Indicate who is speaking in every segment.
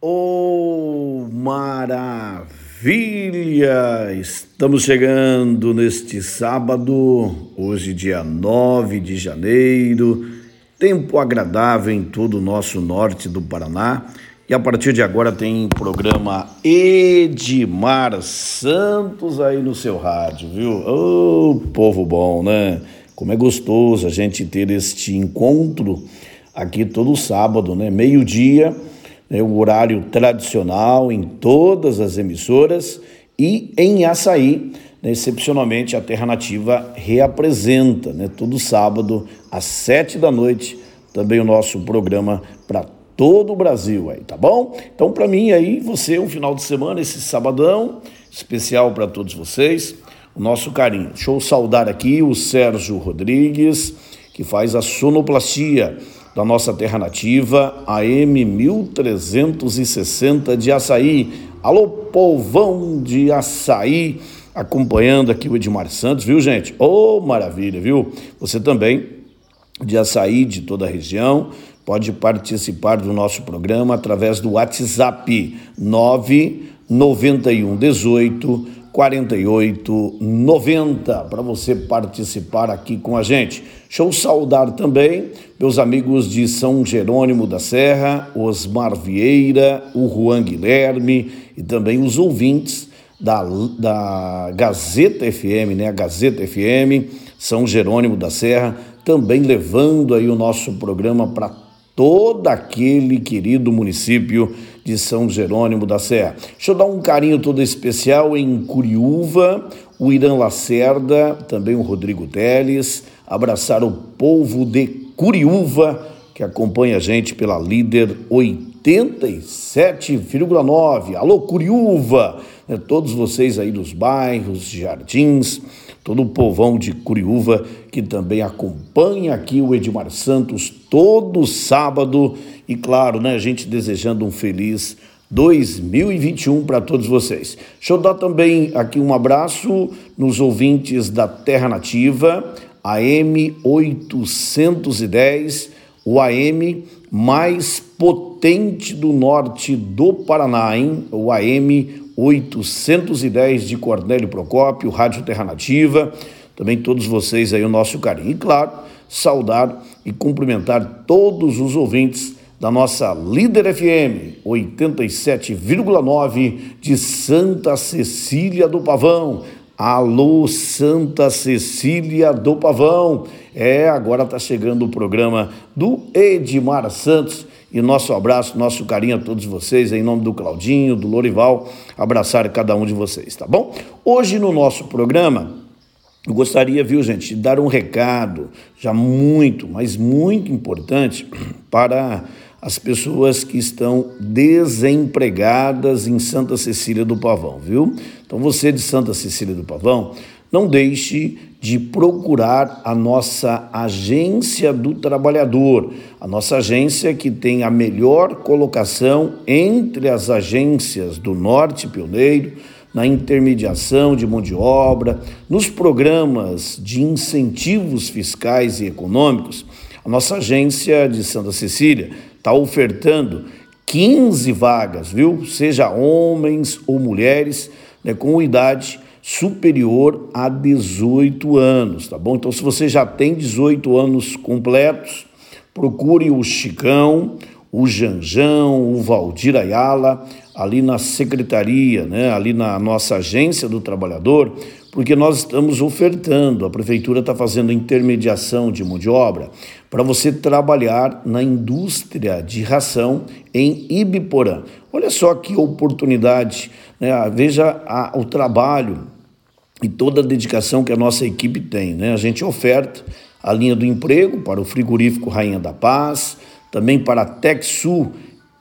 Speaker 1: Oh, maravilha! Estamos chegando neste sábado, hoje, dia 9 de janeiro. Tempo agradável em todo o nosso norte do Paraná. E a partir de agora tem programa Edmar Santos aí no seu rádio, viu? Ô, oh, povo bom, né? Como é gostoso a gente ter este encontro aqui todo sábado, né? Meio-dia né, o horário tradicional em todas as emissoras e em Açaí, né, excepcionalmente a Terra Nativa reapresenta, né, todo sábado às sete da noite, também o nosso programa para todo o Brasil aí, tá bom? Então para mim aí, você um final de semana, esse sabadão, especial para todos vocês, o nosso carinho. Deixa eu saudar aqui o Sérgio Rodrigues, que faz a sonoplastia da nossa terra nativa, AM 1360 de Açaí. Alô, povão de Açaí, acompanhando aqui o Edmar Santos, viu, gente? Ô, oh, maravilha, viu? Você também, de Açaí, de toda a região, pode participar do nosso programa através do WhatsApp 991 18 4890 para você participar aqui com a gente. Deixa eu saudar também meus amigos de São Jerônimo da Serra, Osmar Vieira, o Juan Guilherme e também os ouvintes da, da Gazeta FM, né? A Gazeta FM, São Jerônimo da Serra, também levando aí o nosso programa para todo aquele querido município de São Jerônimo da Serra. Deixa eu dar um carinho todo especial em Curiúva, o Irã Lacerda, também o Rodrigo Teles, abraçar o povo de Curiúva, que acompanha a gente pela líder 87,9. Alô, Curiúva! Né, todos vocês aí dos bairros, jardins, todo o povão de Curiúva que também acompanha aqui o Edmar Santos todo sábado e claro, né, a gente desejando um feliz 2021 para todos vocês. Deixa eu dar também aqui um abraço nos ouvintes da Terra Nativa, AM 810, o AM mais potente do norte do Paraná, hein? O AM 810 de Cornélio Procópio, Rádio Terra Nativa. Também todos vocês aí o nosso carinho. E claro, saudar e cumprimentar todos os ouvintes da nossa Líder FM 87,9 de Santa Cecília do Pavão. Alô, Santa Cecília do Pavão. É, agora está chegando o programa do Edmar Santos. E nosso abraço, nosso carinho a todos vocês, em nome do Claudinho, do Lorival, abraçar cada um de vocês, tá bom? Hoje no nosso programa, eu gostaria, viu, gente, de dar um recado já muito, mas muito importante para as pessoas que estão desempregadas em Santa Cecília do Pavão, viu? Então você de Santa Cecília do Pavão, não deixe de procurar a nossa agência do trabalhador, a nossa agência que tem a melhor colocação entre as agências do Norte Pioneiro, na intermediação de mão de obra, nos programas de incentivos fiscais e econômicos. A nossa agência de Santa Cecília está ofertando 15 vagas, viu? Seja homens ou mulheres, né, com idade superior a 18 anos, tá bom? Então, se você já tem 18 anos completos, procure o Chicão, o Janjão, o Valdir Ayala, ali na secretaria, né, ali na nossa agência do trabalhador, porque nós estamos ofertando, a prefeitura está fazendo intermediação de mão de obra para você trabalhar na indústria de ração em Ibiporã. Olha só que oportunidade, né? veja a, o trabalho e toda a dedicação que a nossa equipe tem. Né? A gente oferta a linha do emprego para o frigorífico Rainha da Paz, também para a TecSul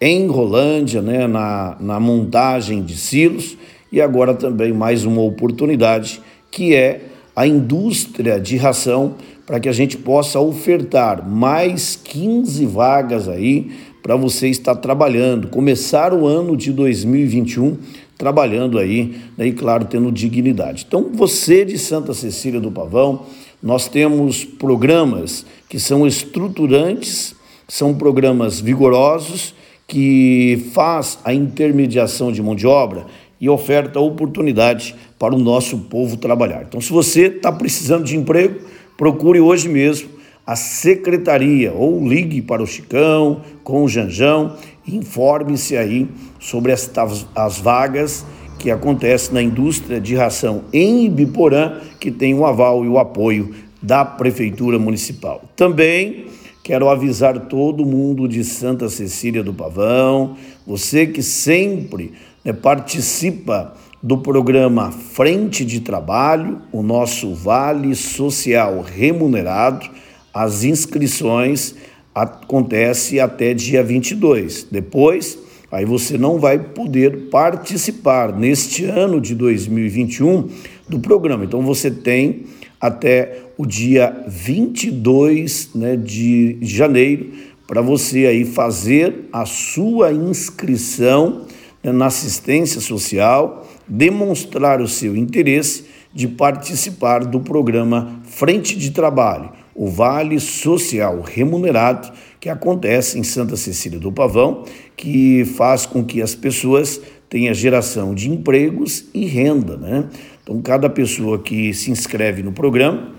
Speaker 1: em Rolândia, né? na, na montagem de silos, e agora também mais uma oportunidade que é a indústria de ração para que a gente possa ofertar mais 15 vagas aí para você estar trabalhando, começar o ano de 2021 trabalhando aí, né, e claro, tendo dignidade. Então, você de Santa Cecília do Pavão, nós temos programas que são estruturantes, são programas vigorosos que faz a intermediação de mão de obra e oferta oportunidade para o nosso povo trabalhar. Então, se você está precisando de emprego, procure hoje mesmo a secretaria ou ligue para o Chicão com o Janjão, informe-se aí sobre as, as vagas que acontecem na indústria de ração em Ibiporã, que tem o aval e o apoio da Prefeitura Municipal. Também quero avisar todo mundo de Santa Cecília do Pavão, você que sempre né, participa do programa Frente de Trabalho, o nosso Vale Social Remunerado. As inscrições acontecem até dia 22. Depois, aí você não vai poder participar neste ano de 2021 do programa. Então você tem até o dia 22 né, de janeiro para você aí fazer a sua inscrição né, na assistência social, demonstrar o seu interesse de participar do programa Frente de Trabalho, o Vale Social Remunerado, que acontece em Santa Cecília do Pavão, que faz com que as pessoas tenham geração de empregos e renda. Né? Então, cada pessoa que se inscreve no programa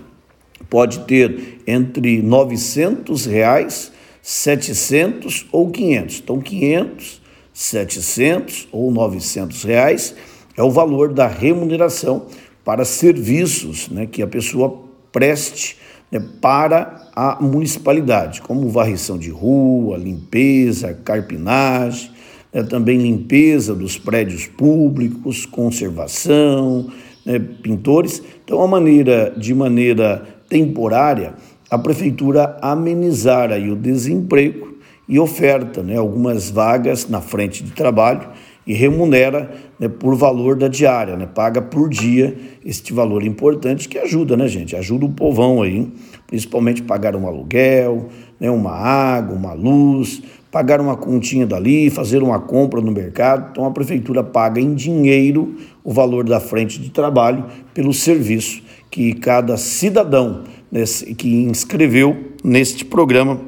Speaker 1: pode ter entre 900 reais, 700 ou 500. Então, 500, 700 ou 900 reais é o valor da remuneração para serviços né, que a pessoa preste né, para a municipalidade, como varrição de rua, limpeza, carpinagem, né, também limpeza dos prédios públicos, conservação, né, pintores. Então, a maneira, de maneira temporária, a prefeitura amenizar aí o desemprego e oferta né, algumas vagas na frente de trabalho e remunera né, por valor da diária, né, paga por dia este valor importante que ajuda, né, gente? Ajuda o povão aí, principalmente pagar um aluguel, né, uma água, uma luz, pagar uma continha dali, fazer uma compra no mercado. Então a prefeitura paga em dinheiro o valor da frente de trabalho pelo serviço que cada cidadão nesse, que inscreveu neste programa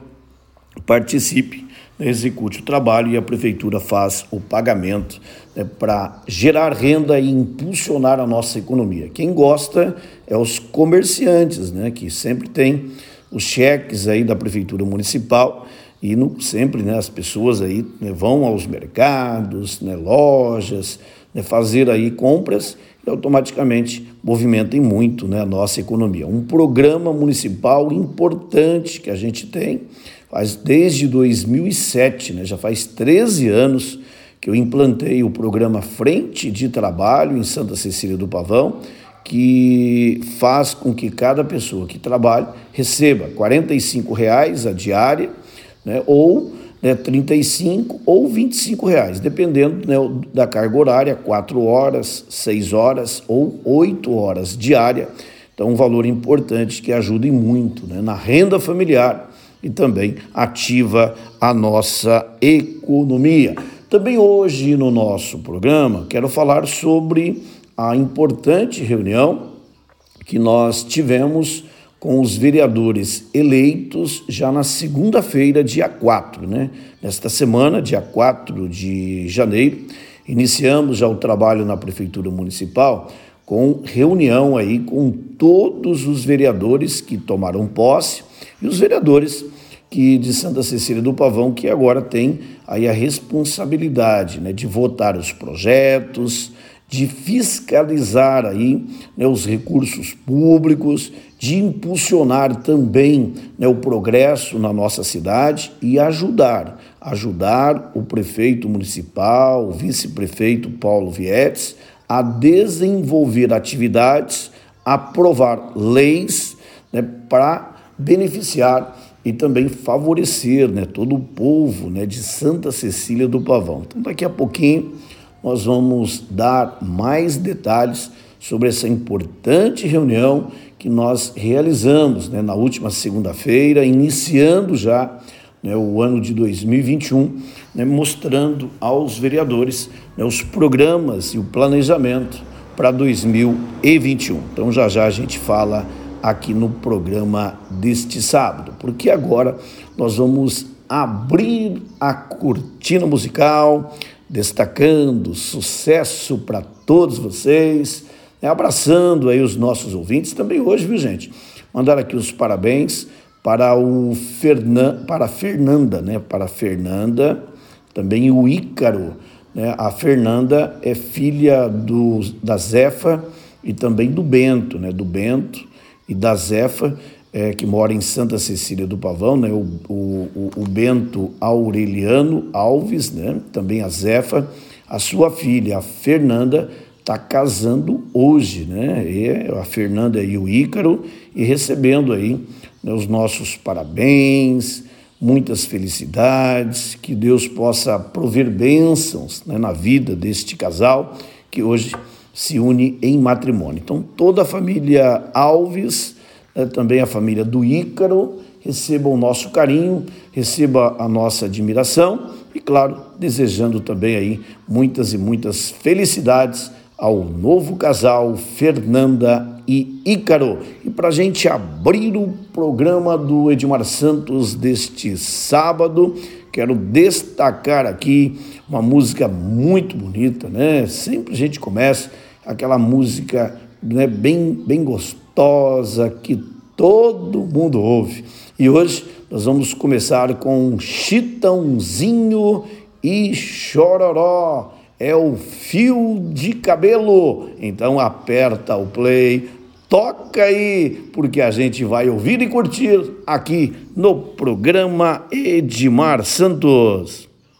Speaker 1: participe, né, execute o trabalho e a prefeitura faz o pagamento né, para gerar renda e impulsionar a nossa economia. Quem gosta é os comerciantes, né, que sempre tem os cheques aí da prefeitura municipal e no, sempre né, as pessoas aí né, vão aos mercados, né, lojas, né, fazer aí compras e automaticamente movimentem muito né, a nossa economia. Um programa municipal importante que a gente tem Faz desde 2007, né, já faz 13 anos que eu implantei o programa Frente de Trabalho em Santa Cecília do Pavão, que faz com que cada pessoa que trabalha receba 45 reais a diária, né, ou né, 35 ou 25 reais, dependendo né, da carga horária, 4 horas, 6 horas ou 8 horas diária. Então, um valor importante que ajuda muito né, na renda familiar e também ativa a nossa economia. Também hoje no nosso programa quero falar sobre a importante reunião que nós tivemos com os vereadores eleitos já na segunda-feira, dia 4, né? Nesta semana, dia 4 de janeiro, iniciamos já o trabalho na Prefeitura Municipal com reunião aí com todos os vereadores que tomaram posse e os vereadores que de Santa Cecília do Pavão, que agora tem aí a responsabilidade né, de votar os projetos, de fiscalizar aí né, os recursos públicos, de impulsionar também né, o progresso na nossa cidade e ajudar, ajudar o prefeito municipal, o vice-prefeito Paulo Vietes a desenvolver atividades, aprovar leis né, para beneficiar e também favorecer né, todo o povo né, de Santa Cecília do Pavão. Então, daqui a pouquinho, nós vamos dar mais detalhes sobre essa importante reunião que nós realizamos né, na última segunda-feira, iniciando já né, o ano de 2021, né, mostrando aos vereadores né, os programas e o planejamento para 2021. Então, já já a gente fala aqui no programa deste sábado, porque agora nós vamos abrir a cortina musical, destacando sucesso para todos vocês, né? abraçando aí os nossos ouvintes também hoje, viu gente? Mandar aqui os parabéns para o Fernan, para a Fernanda, né? Para a Fernanda, também o Ícaro, né? A Fernanda é filha do, da Zefa e também do Bento, né? Do Bento e da Zefa, é, que mora em Santa Cecília do Pavão, né? O, o, o Bento Aureliano Alves, né? Também a Zefa, a sua filha, a Fernanda, está casando hoje, né? E a Fernanda e o Ícaro e recebendo aí né, os nossos parabéns, muitas felicidades, que Deus possa prover bênçãos né, na vida deste casal que hoje se une em matrimônio. Então, toda a família Alves, também a família do Ícaro, receba o nosso carinho, receba a nossa admiração e, claro, desejando também aí muitas e muitas felicidades ao novo casal Fernanda e Ícaro. E para a gente abrir o programa do Edmar Santos deste sábado, quero destacar aqui uma música muito bonita, né? Sempre a gente começa aquela música né, bem, bem gostosa que todo mundo ouve. E hoje nós vamos começar com Chitãozinho e Chororó é o fio de cabelo. Então aperta o play, toca aí, porque a gente vai ouvir e curtir aqui no programa Edmar Santos.